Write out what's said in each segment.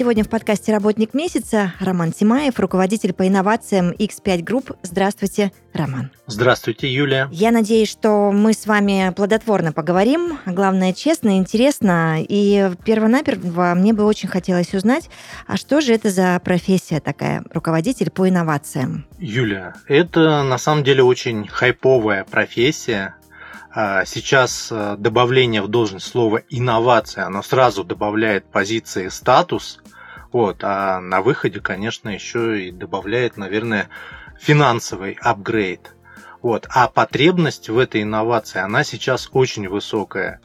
Сегодня в подкасте «Работник месяца» Роман Тимаев, руководитель по инновациям X5 Group. Здравствуйте, Роман. Здравствуйте, Юлия. Я надеюсь, что мы с вами плодотворно поговорим. Главное, честно, интересно. И первонаперво мне бы очень хотелось узнать, а что же это за профессия такая, руководитель по инновациям? Юля, это на самом деле очень хайповая профессия. А, Сейчас э, добавление в должность слова инновация, оно сразу добавляет позиции статус, вот, а на выходе, конечно, еще и добавляет, наверное, финансовый апгрейд. Вот. А потребность в этой инновации, она сейчас очень высокая.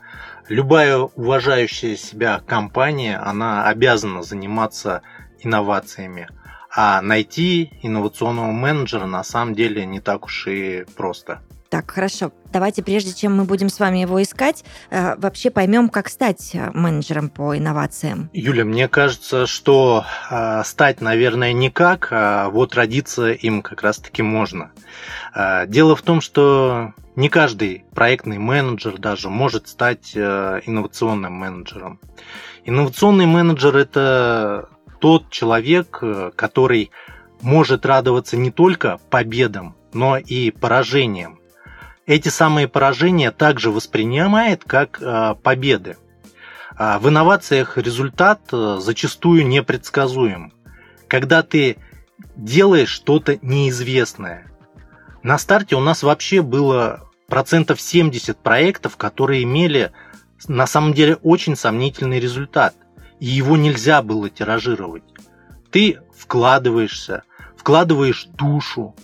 Любая уважающая себя компания, она обязана заниматься инновациями. А найти инновационного менеджера на самом деле не так уж и просто. Так, хорошо. Давайте, прежде чем мы будем с вами его искать, э, вообще поймем, как стать э, менеджером по инновациям. Юля, мне кажется, что э, стать, наверное, никак, а вот родиться им как раз-таки можно. Э, дело в том, что не каждый проектный менеджер даже может стать э, инновационным менеджером. Инновационный менеджер это тот человек, который может радоваться не только победам, но и поражениям эти самые поражения также воспринимает как э, победы. А в инновациях результат э, зачастую непредсказуем. Когда ты делаешь что-то неизвестное. На старте у нас вообще было процентов 70 проектов, которые имели на самом деле очень сомнительный результат. И его нельзя было тиражировать. Ты вкладываешься, вкладываешь душу,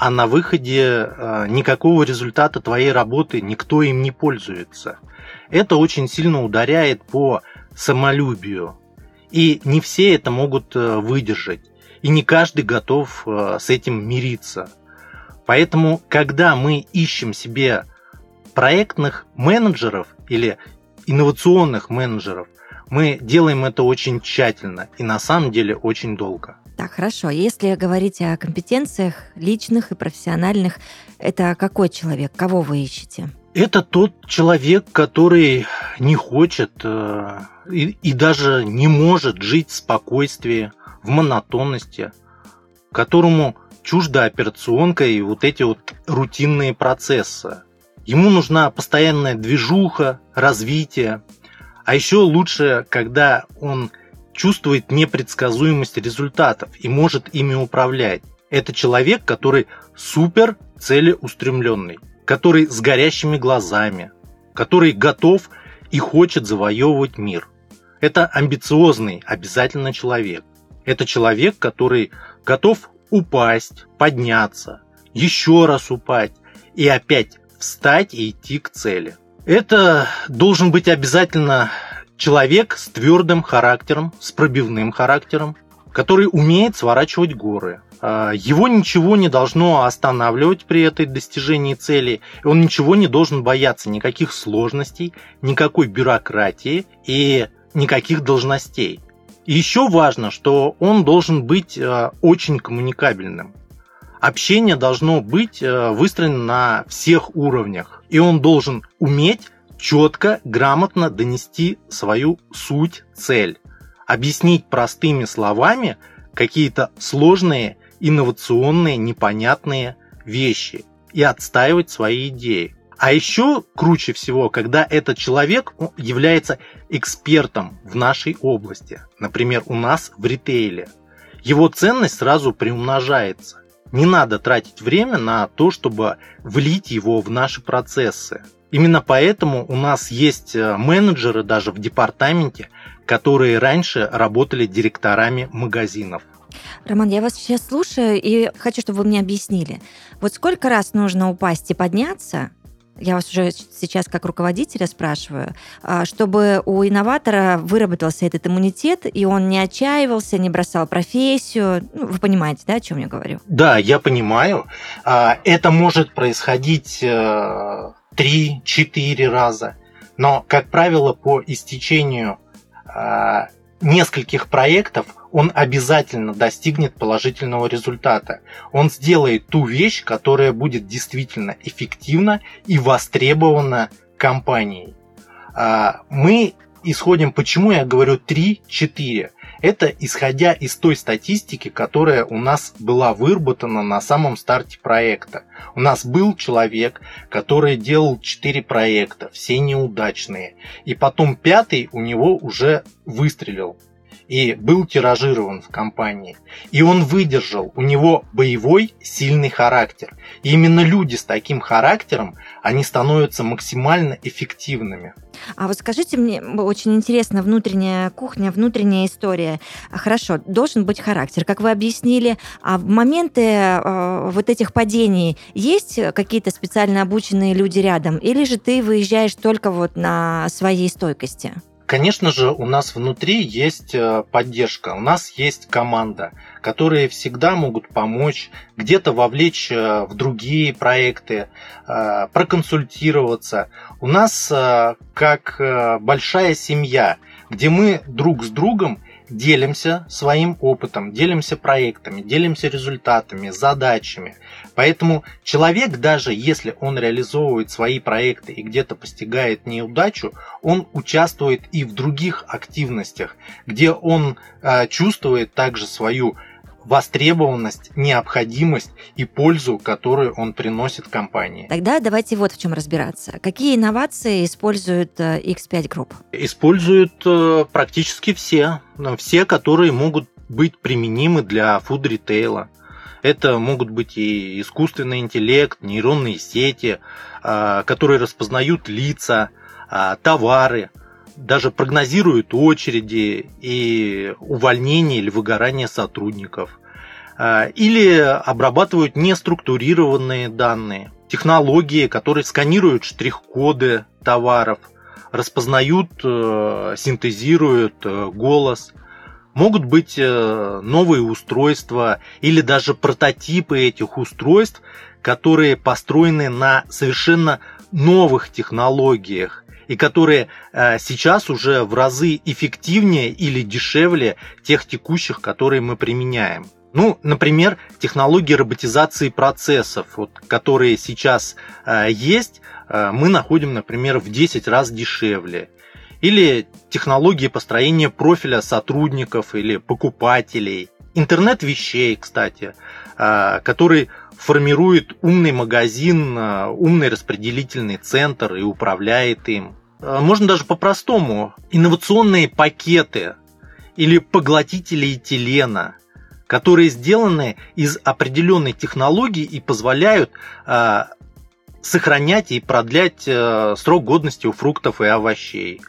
а на выходе э, никакого результата твоей работы никто им не пользуется. Это очень сильно ударяет по самолюбию. И не все это могут э, выдержать. И не каждый готов э, с этим мириться. Поэтому, когда мы ищем себе проектных менеджеров или инновационных менеджеров, мы делаем это очень тщательно и на самом деле очень долго. Так, хорошо. Если говорить о компетенциях личных и профессиональных, это какой человек? Кого вы ищете? Это тот человек, который не хочет э, и, и даже не может жить в спокойствии, в монотонности, которому чужда операционка и вот эти вот рутинные процессы. Ему нужна постоянная движуха, развитие. А еще лучше, когда он чувствует непредсказуемость результатов и может ими управлять. Это человек, который супер целеустремленный, который с горящими глазами, который готов и хочет завоевывать мир. Это амбициозный обязательно человек. Это человек, который готов упасть, подняться, еще раз упасть и опять встать и идти к цели. Это должен быть обязательно человек с твердым характером, с пробивным характером, который умеет сворачивать горы. А, его ничего не должно останавливать при этой достижении цели. Он ничего не должен бояться, никаких сложностей, никакой бюрократии и никаких должностей. И еще важно, что он должен быть а, очень коммуникабельным. Общение должно быть а, выстроено на всех уровнях. И он должен уметь четко, грамотно донести свою суть, цель. Объяснить простыми словами какие-то сложные, инновационные, непонятные вещи и отстаивать свои идеи. А еще круче всего, когда этот человек является экспертом в нашей области. Например, у нас в ритейле. Его ценность сразу приумножается. Не надо тратить время на то, чтобы влить его в наши процессы. Именно поэтому у нас есть э, менеджеры даже в департаменте, которые раньше работали директорами магазинов. Роман, я вас сейчас слушаю и хочу, чтобы вы мне объяснили. Вот сколько раз нужно упасть и подняться, я вас уже сейчас как руководителя спрашиваю, а, чтобы у инноватора выработался этот иммунитет, и он не отчаивался, не бросал профессию. Ну, вы понимаете, да, о чем я говорю? Да, я понимаю. А, это может происходить 3-4 э, раза. Но, как правило, по истечению а, нескольких проектов он обязательно достигнет положительного результата. Он сделает ту вещь, которая будет действительно эффективна и востребована компанией. А, мы исходим, почему я говорю 3-4. Это исходя из той статистики, которая у нас была выработана на самом старте проекта. У нас был человек, который делал 4 проекта, все неудачные. И потом пятый у него уже выстрелил и был тиражирован в компании. И он выдержал, у него боевой, сильный характер. И именно люди с таким характером, они становятся максимально эффективными. А вот скажите мне, очень интересно, внутренняя кухня, внутренняя история. Хорошо, должен быть характер, как вы объяснили. А в моменты э, вот этих падений есть какие-то специально обученные люди рядом? Или же ты выезжаешь только вот на своей стойкости? Конечно же, у нас внутри есть э, поддержка, у нас есть команда, которые всегда могут помочь, где-то вовлечь э, в другие проекты, э, проконсультироваться. У нас как большая семья, где мы друг с другом делимся своим опытом, делимся проектами, делимся результатами, задачами. Поэтому человек, даже если он реализовывает свои проекты и где-то постигает неудачу, он участвует и в других активностях, где он э, чувствует также свою востребованность, необходимость и пользу, которую он приносит компании. Тогда давайте вот в чем разбираться. Какие инновации используют X5 э, Group? Используют э, практически все. Все, которые могут быть применимы для фуд-ритейла. Это могут быть и искусственный интеллект, нейронные сети, э, которые распознают лица, товары, даже прогнозируют очереди и увольнение или выгорание сотрудников. А, или обрабатывают неструктурированные данные, технологии, которые сканируют штрих-коды товаров, распознают, э, синтезируют э, голос. Могут быть э, новые устройства или даже прототипы этих устройств, которые построены на совершенно новых технологиях и которые э, сейчас уже в разы эффективнее или дешевле тех текущих, которые мы применяем. Ну, например, технологии роботизации процессов, вот, которые сейчас э, есть, э, мы находим, например, в 10 раз дешевле. Или технологии построения профиля сотрудников или покупателей. Интернет вещей, кстати, э, который формирует умный магазин, э, умный распределительный центр и управляет им. А, можно даже по-простому. Инновационные пакеты или поглотители этилена, которые сделаны из определенной технологии и позволяют э, сохранять и продлять э, срок годности у фруктов и овощей.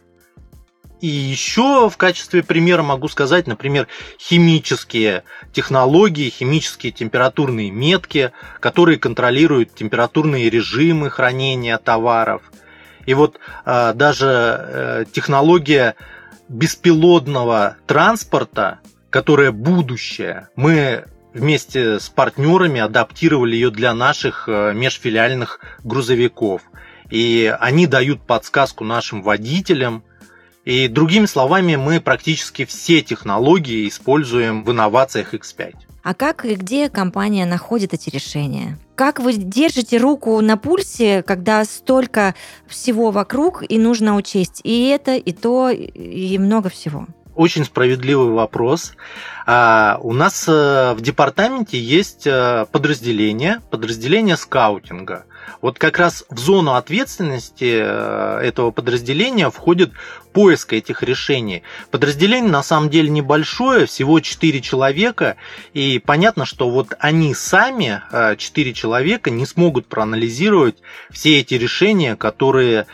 И еще в качестве примера могу сказать, например, химические технологии, химические температурные метки, которые контролируют температурные режимы хранения товаров – и вот э, даже э, технология беспилотного транспорта, которая будущее, мы вместе с партнерами адаптировали ее для наших э, межфилиальных грузовиков. И они дают подсказку нашим водителям. И другими словами, мы практически все технологии используем в инновациях X5. А как и где компания находит эти решения? Как вы держите руку на пульсе, когда столько всего вокруг, и нужно учесть и это, и то, и много всего? Очень справедливый вопрос. А, у нас э, в департаменте есть э, подразделение, подразделение скаутинга. Вот как раз в зону ответственности э, этого подразделения входит поиск этих решений. Подразделение на самом деле небольшое, всего 4 человека, и понятно, что вот они сами, 4 человека, не смогут проанализировать все эти решения, которые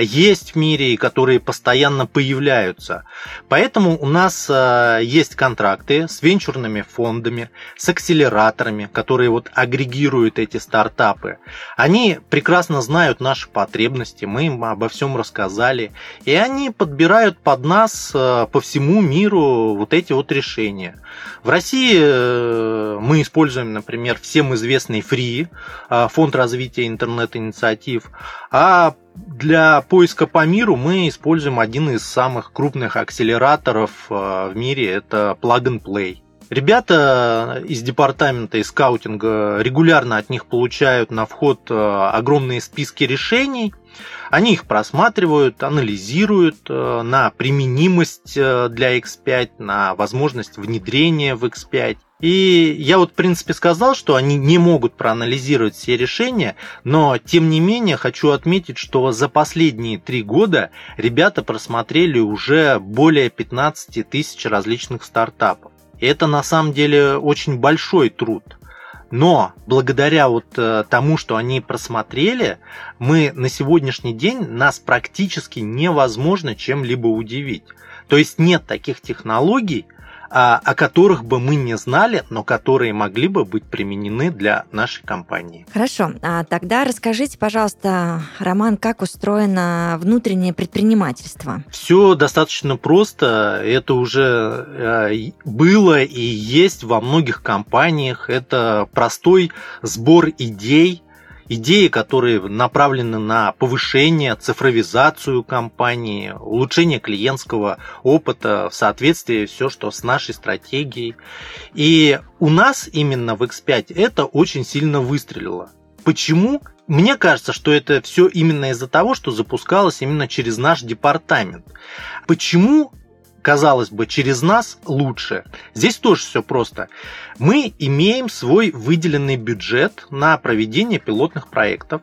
есть в мире и которые постоянно появляются. Поэтому у нас есть контракты с венчурными фондами, с акселераторами, которые вот агрегируют эти стартапы. Они прекрасно знают наши потребности, мы им обо всем рассказали, и они подбирают под нас э, по всему миру вот эти вот решения. В России э, мы используем, например, всем известный Free, э, фонд развития интернет-инициатив, а для поиска по миру мы используем один из самых крупных акселераторов в мире, это Plug and Play. Ребята из департамента и скаутинга регулярно от них получают на вход э, огромные списки решений. Они их просматривают, анализируют э, на применимость э, для X5, на возможность внедрения в X5. И я вот, в принципе, сказал, что они не могут проанализировать все решения, но, тем не менее, хочу отметить, что за последние три года ребята просмотрели уже более 15 тысяч различных стартапов. Это на самом деле очень большой труд. Но благодаря вот э, тому, что они просмотрели, мы на сегодняшний день нас практически невозможно чем-либо удивить. То есть нет таких технологий, о которых бы мы не знали, но которые могли бы быть применены для нашей компании. Хорошо, а тогда расскажите, пожалуйста, Роман, как устроено внутреннее предпринимательство? Все достаточно просто. Это уже э, было и есть во многих компаниях. Это простой сбор идей, идеи, которые направлены на повышение, цифровизацию компании, улучшение клиентского опыта в соответствии все, что с нашей стратегией. И у нас именно в X5 это очень сильно выстрелило. Почему? Мне кажется, что это все именно из-за того, что запускалось именно через наш департамент. Почему казалось бы, через нас лучше. Здесь тоже все просто. Мы имеем свой выделенный бюджет на проведение пилотных проектов.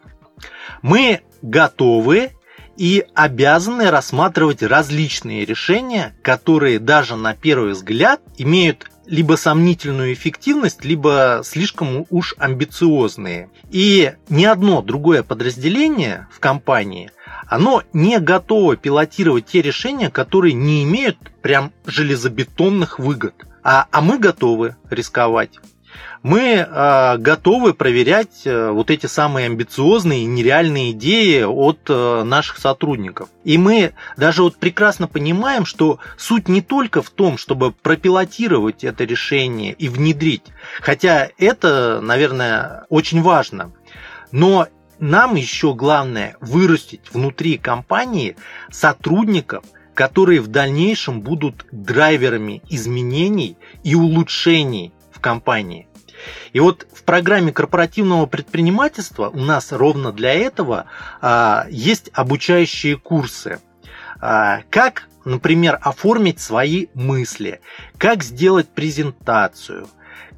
Мы готовы и обязаны рассматривать различные решения, которые даже на первый взгляд имеют либо сомнительную эффективность, либо слишком уж амбициозные. И ни одно другое подразделение в компании оно не готово пилотировать те решения, которые не имеют прям железобетонных выгод. А, а мы готовы рисковать. Мы э, готовы проверять э, вот эти самые амбициозные и нереальные идеи от э, наших сотрудников. И мы даже вот прекрасно понимаем, что суть не только в том, чтобы пропилотировать это решение и внедрить, хотя это, наверное, очень важно. Но нам еще главное вырастить внутри компании сотрудников, которые в дальнейшем будут драйверами изменений и улучшений компании. И вот в программе корпоративного предпринимательства у нас ровно для этого а, есть обучающие курсы. А, как, например, оформить свои мысли, как сделать презентацию,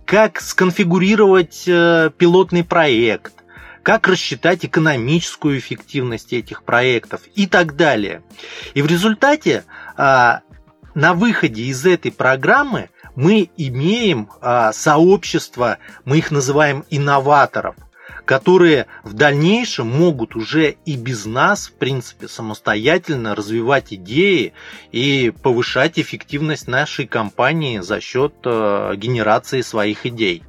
как сконфигурировать э, пилотный проект, как рассчитать экономическую эффективность этих проектов и так далее. И в результате а, на выходе из этой программы мы имеем а, сообщество, мы их называем инноваторов, которые в дальнейшем могут уже и без нас, в принципе, самостоятельно развивать идеи и повышать эффективность нашей компании за счет а, генерации своих идей.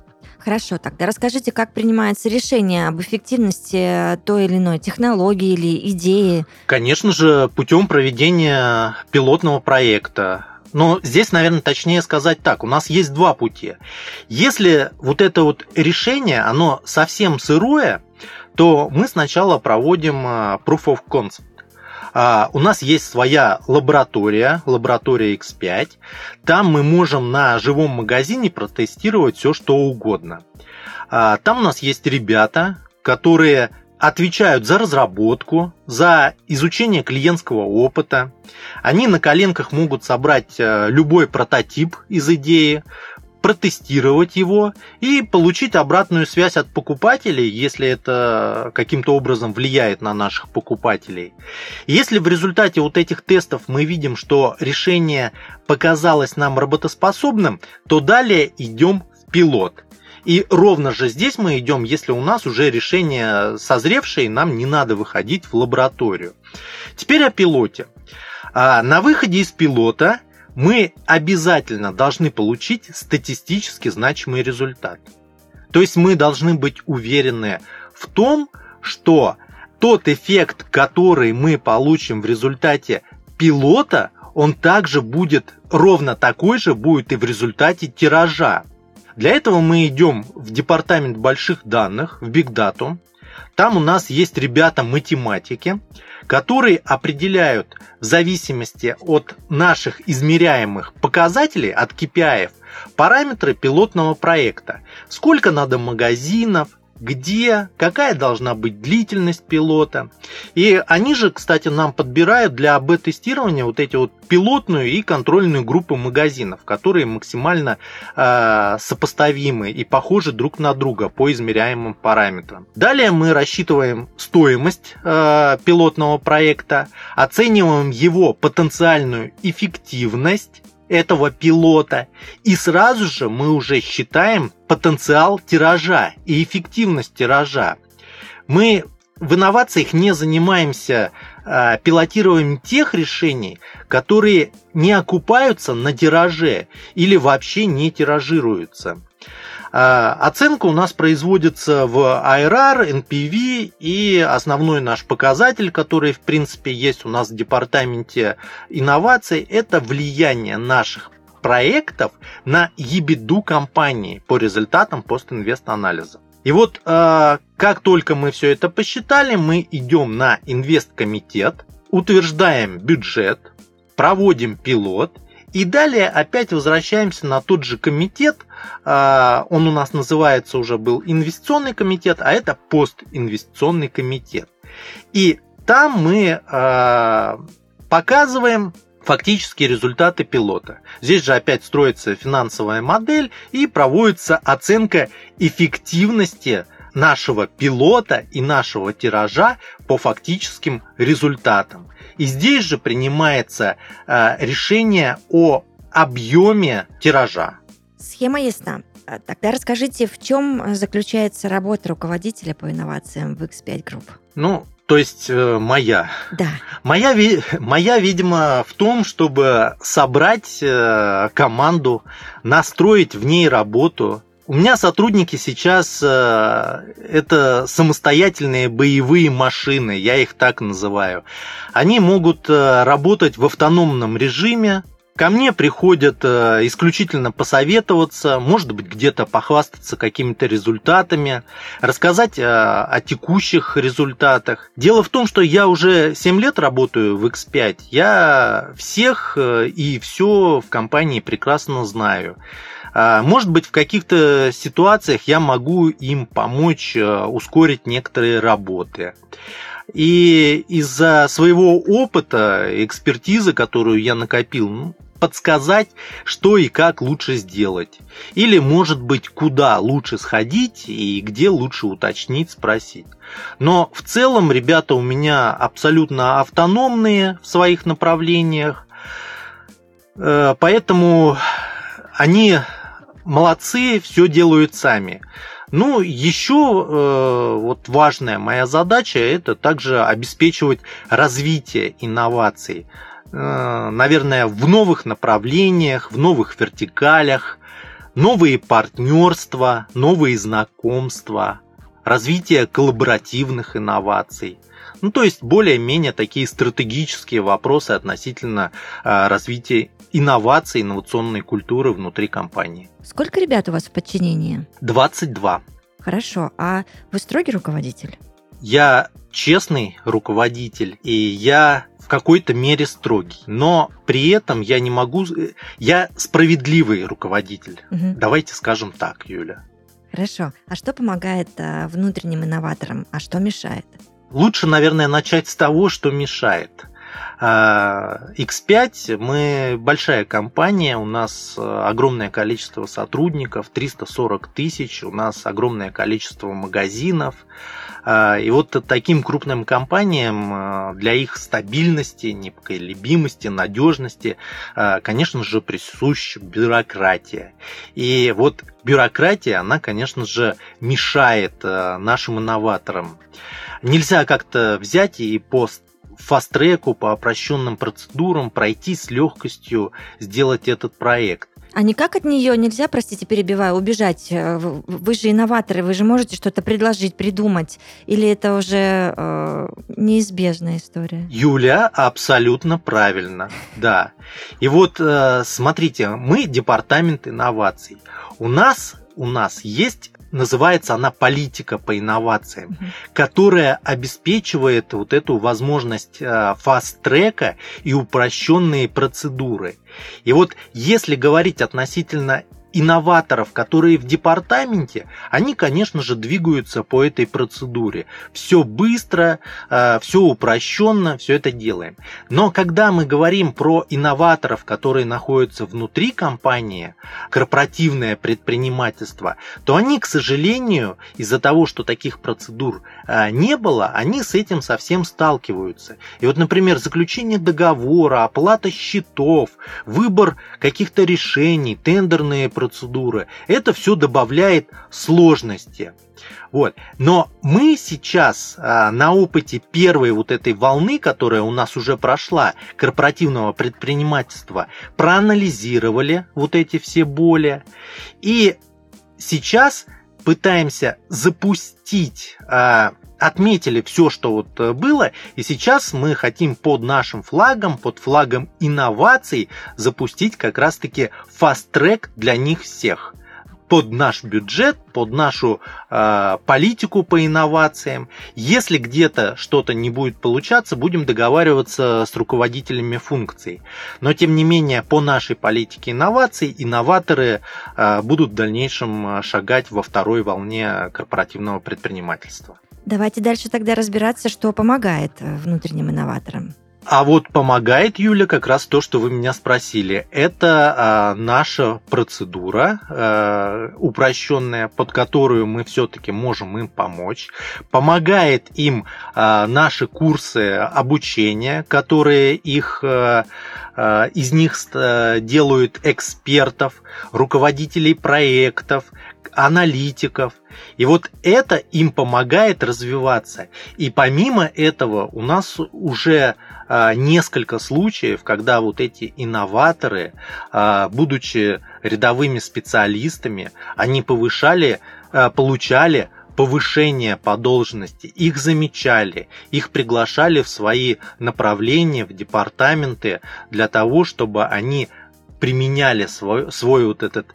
Хорошо, тогда расскажите, как принимается решение об эффективности той или иной технологии или идеи? Конечно же, путем проведения пилотного проекта. Но здесь, наверное, точнее сказать так, у нас есть два пути. Если вот это вот решение, оно совсем сырое, то мы сначала проводим а, Proof of Concept. А, у нас есть своя лаборатория, лаборатория X5. Там мы можем на живом магазине протестировать все, что угодно. А, там у нас есть ребята, которые отвечают за разработку, за изучение клиентского опыта. Они на коленках могут собрать э, любой прототип из идеи, протестировать его и получить обратную связь от покупателей, если это каким-то образом влияет на наших покупателей. Если в результате вот этих тестов мы видим, что решение показалось нам работоспособным, то далее идем в пилот. И ровно же здесь мы идем, если у нас уже решение созревшее, нам не надо выходить в лабораторию. Теперь о пилоте. А, на выходе из пилота – мы обязательно должны получить статистически значимый результат. То есть мы должны быть уверены в том, что тот эффект, который мы получим в результате пилота, он также будет ровно такой же будет и в результате тиража. Для этого мы идем в департамент больших данных, в Big Data. Там у нас есть ребята-математики, которые определяют в зависимости от наших измеряемых показателей, от KPI, параметры пилотного проекта. Сколько надо магазинов, где, какая должна быть длительность пилота. И они же, кстати, нам подбирают для АБ-тестирования вот эти вот пилотную и контрольную группы магазинов, которые максимально э, сопоставимы и похожи друг на друга по измеряемым параметрам. Далее мы рассчитываем стоимость э, пилотного проекта, оцениваем его потенциальную эффективность этого пилота. И сразу же мы уже считаем потенциал тиража и эффективность тиража. Мы в инновациях не занимаемся э, пилотированием тех решений, которые не окупаются на тираже или вообще не тиражируются. А, оценка у нас производится в IRR, NPV и основной наш показатель, который в принципе есть у нас в департаменте инноваций, это влияние наших проектов на ебиду компании по результатам постинвест-анализа. И вот э, как только мы все это посчитали, мы идем на инвесткомитет, утверждаем бюджет, проводим пилот и далее опять возвращаемся на тот же комитет. А, он у нас называется уже был инвестиционный комитет, а это постинвестиционный комитет. И там мы а, показываем фактические результаты пилота. Здесь же опять строится финансовая модель и проводится оценка эффективности нашего пилота и нашего тиража по фактическим результатам. И здесь же принимается э, решение о объеме тиража. Схема ясна. А тогда расскажите, в чем заключается работа руководителя по инновациям в X5 Group? Ну, то есть э, моя. Да. Моя, моя, видимо, в том, чтобы собрать э, команду, настроить в ней работу, у меня сотрудники сейчас э, это самостоятельные боевые машины, я их так называю. Они могут э, работать в автономном режиме. Ко мне приходят э, исключительно посоветоваться, может быть, где-то похвастаться какими-то результатами, рассказать о текущих результатах. Дело в том, что я уже 7 лет работаю в X5. Я всех и все в компании прекрасно знаю. А, может быть, в каких-то ситуациях я могу им помочь э, ускорить некоторые работы. И из-за своего опыта, экспертизы, которую я накопил, ну, подсказать, что и как лучше сделать. Или, может быть, куда лучше сходить и где лучше уточнить, спросить. Но в целом ребята у меня абсолютно автономные в своих направлениях, э, поэтому они молодцы, все делают сами. Ну, еще э, вот важная моя задача это также обеспечивать развитие инноваций. Э, наверное, в новых направлениях, в новых вертикалях, новые партнерства, новые знакомства, развитие коллаборативных инноваций. Ну, то есть более-менее такие стратегические вопросы относительно э, развития инноваций, инновационной культуры внутри компании. Сколько ребят у вас в подчинении? 22. Хорошо. А вы строгий руководитель? Я честный руководитель, и я в какой-то мере строгий. Но при этом я не могу... Я справедливый руководитель. Угу. Давайте скажем так, Юля. Хорошо. А что помогает а, внутренним инноваторам, а что мешает? Лучше, наверное, начать с того, что мешает. X5 мы большая компания, у нас э, огромное количество сотрудников, 340 тысяч, у нас огромное количество магазинов. А, и вот таким крупным компаниям э, для их стабильности, непоколебимости, надежности, э, конечно же, присуща бюрократия. И вот бюрократия, она, конечно же, мешает нашим инноваторам. Нельзя как-то взять и по фаст-треку, по опрощенным процедурам пройти с легкостью, сделать этот проект. А никак от нее нельзя, простите, перебиваю, убежать? Э, вы же инноваторы, вы же можете что-то предложить, придумать? Или это уже э, неизбежная история? Юля, абсолютно правильно, да. И вот э, смотрите, мы департамент инноваций. У нас у нас есть называется она политика по инновациям, mm которая обеспечивает вот эту возможность фаст-трека и упрощенные процедуры. И вот если говорить относительно инноваторов, которые в департаменте, они, конечно же, двигаются по этой процедуре. Все быстро, э, все упрощенно, все это делаем. Но когда мы говорим про инноваторов, которые находятся внутри компании, корпоративное предпринимательство, то они, к сожалению, из-за того, что таких процедур э, не было, они с этим совсем сталкиваются. И вот, например, заключение договора, оплата счетов, выбор каких-то решений, тендерные процедуры, процедуры. Это все добавляет сложности. Вот. Но мы сейчас а, на опыте первой вот этой волны, которая у нас уже прошла, корпоративного предпринимательства, проанализировали вот эти все боли. И сейчас пытаемся запустить а, отметили все, что вот э, было, и сейчас мы хотим под нашим флагом, под флагом инноваций запустить как раз-таки фаст-трек для них всех под наш бюджет, под нашу э, политику по инновациям. Если где-то что-то не будет получаться, будем договариваться с руководителями функций. Но тем не менее, по нашей политике инноваций, инноваторы э, будут в дальнейшем э, шагать во второй волне корпоративного предпринимательства. Давайте дальше тогда разбираться, что помогает э, внутренним инноваторам. А вот помогает, Юля, как раз то, что вы меня спросили. Это а, наша процедура а, упрощенная, под которую мы все-таки можем им помочь. Помогает им а, наши курсы обучения, которые их а, а из них а, делают экспертов, руководителей проектов, аналитиков. И вот это им помогает развиваться. И помимо этого у нас уже а, несколько случаев, когда вот эти инноваторы, а, будучи рядовыми специалистами, они повышали, а, получали повышение по должности, их замечали, их приглашали в свои направления, в департаменты для того, чтобы они применяли свой, свой вот этот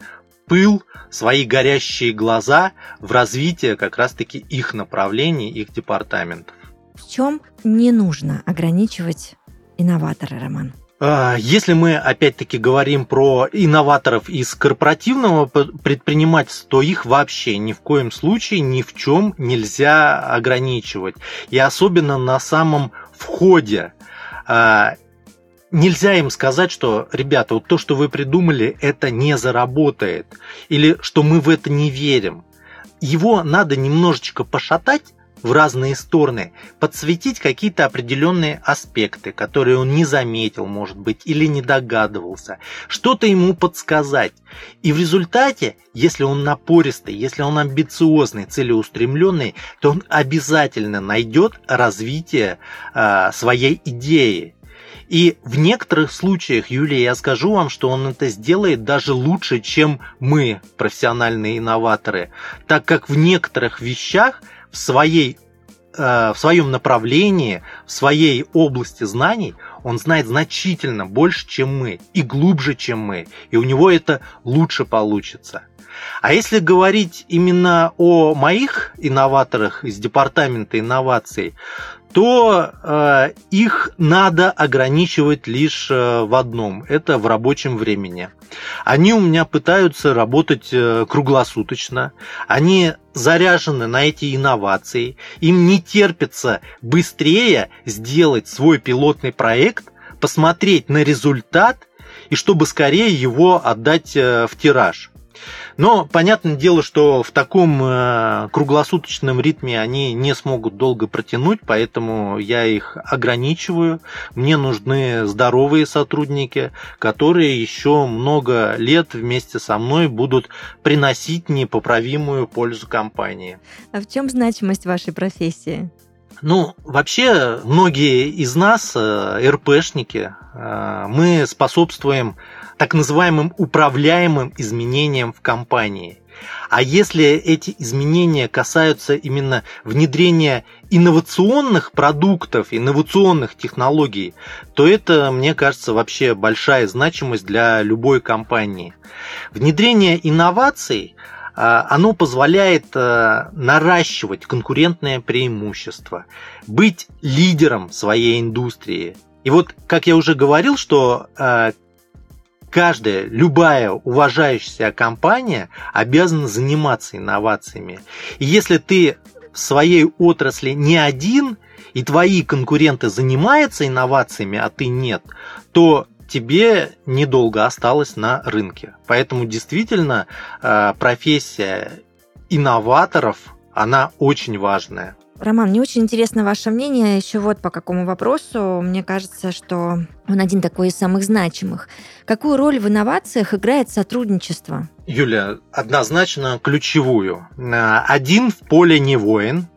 пыл, свои горящие глаза в развитие как раз-таки их направлений, их департаментов. В чем не нужно ограничивать инноватора, Роман? А, если мы опять-таки говорим про инноваторов из корпоративного предпринимательства, то их вообще ни в коем случае ни в чем нельзя ограничивать. И особенно на самом входе а, нельзя им сказать, что, ребята, вот то, что вы придумали, это не заработает, или что мы в это не верим. Его надо немножечко пошатать в разные стороны, подсветить какие-то определенные аспекты, которые он не заметил, может быть, или не догадывался, что-то ему подсказать. И в результате, если он напористый, если он амбициозный, целеустремленный, то он обязательно найдет развитие э, своей идеи. И в некоторых случаях, Юлия, я скажу вам, что он это сделает даже лучше, чем мы, профессиональные инноваторы, так как в некоторых вещах в своей э, в своем направлении, в своей области знаний он знает значительно больше, чем мы, и глубже, чем мы, и у него это лучше получится. А если говорить именно о моих инноваторах из департамента инноваций, то э, их надо ограничивать лишь э, в одном – это в рабочем времени. Они у меня пытаются работать э, круглосуточно, они заряжены на эти инновации, им не терпится быстрее сделать свой пилотный проект, посмотреть на результат и чтобы скорее его отдать э, в тираж. Но понятное дело, что в таком э, круглосуточном ритме они не смогут долго протянуть, поэтому я их ограничиваю. Мне нужны здоровые сотрудники, которые еще много лет вместе со мной будут приносить непоправимую пользу компании. А в чем значимость вашей профессии? Ну, вообще, многие из нас, э, РПшники, э, мы способствуем так называемым управляемым изменениям в компании. А если эти изменения касаются именно внедрения инновационных продуктов, инновационных технологий, то это, мне кажется, вообще большая значимость для любой компании. Внедрение инноваций а, оно позволяет а, наращивать конкурентное преимущество, быть лидером своей индустрии. И вот, как я уже говорил, что а, каждая, любая уважающаяся компания обязана заниматься инновациями. И если ты в своей отрасли не один, и твои конкуренты занимаются инновациями, а ты нет, то тебе недолго осталось на рынке. Поэтому действительно э, профессия инноваторов, она очень важная. Роман, мне очень интересно ваше мнение еще вот по какому вопросу. Мне кажется, что он один такой из самых значимых. Какую роль в инновациях играет сотрудничество? Юля, однозначно ключевую. Один в поле не воин.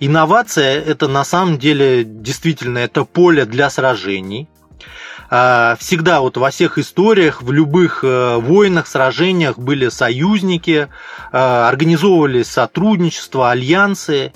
Инновация – это на самом деле действительно это поле для сражений. А, всегда вот во всех историях, в любых э, войнах, сражениях были союзники, э, организовывали сотрудничество, альянсы.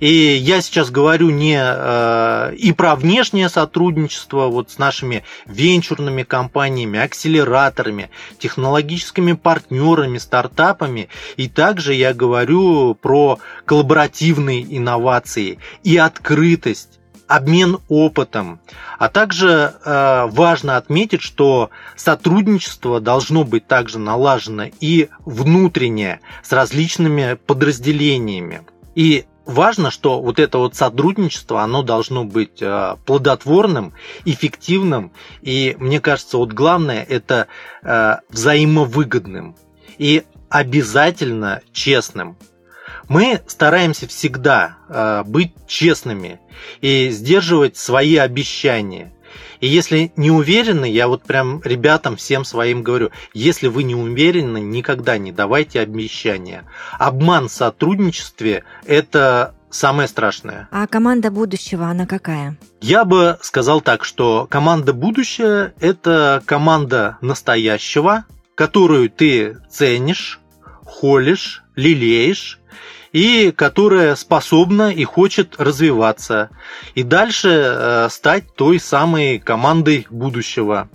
И я сейчас говорю не э, и про внешнее сотрудничество вот с нашими венчурными компаниями, акселераторами, технологическими партнерами, стартапами. И также я говорю про коллаборативные инновации и открытость обмен опытом. А также э, важно отметить, что сотрудничество должно быть также налажено и внутреннее с различными подразделениями. И важно, что вот это вот сотрудничество, оно должно быть э, плодотворным, эффективным, и мне кажется, вот главное это э, взаимовыгодным и обязательно честным. Мы стараемся всегда э, быть честными и сдерживать свои обещания. И если не уверены, я вот прям ребятам всем своим говорю, если вы не уверены, никогда не давайте обещания. Обман в сотрудничестве – это самое страшное. А команда будущего, она какая? Я бы сказал так, что команда будущего – это команда настоящего, которую ты ценишь, холишь, лелеешь, и которая способна и хочет развиваться и дальше э, стать той самой командой будущего.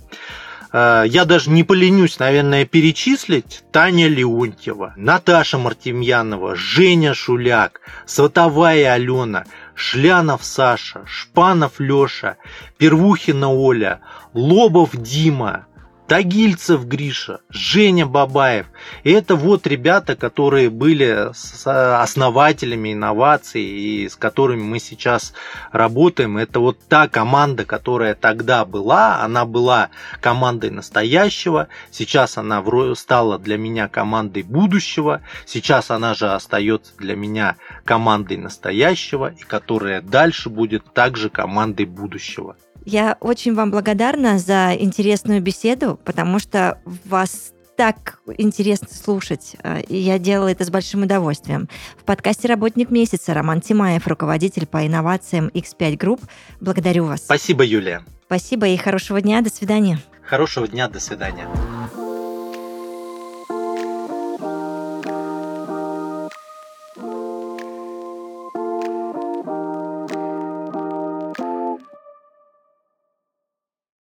Э, я даже не поленюсь, наверное, перечислить Таня Леонтьева, Наташа Мартемьянова, Женя Шуляк, Сватовая Алена, Шлянов Саша, Шпанов Леша, Первухина Оля, Лобов Дима, Тагильцев Гриша, Женя Бабаев. И это вот ребята, которые были основателями инноваций и с которыми мы сейчас работаем. Это вот та команда, которая тогда была. Она была командой настоящего. Сейчас она стала для меня командой будущего. Сейчас она же остается для меня командой настоящего и которая дальше будет также командой будущего. Я очень вам благодарна за интересную беседу, потому что вас так интересно слушать, э, и я делала это с большим удовольствием. В подкасте «Работник месяца» Роман Тимаев, руководитель по инновациям X5 Group. Благодарю вас. Спасибо, Юлия. Спасибо и хорошего дня. До свидания. Хорошего дня. До свидания.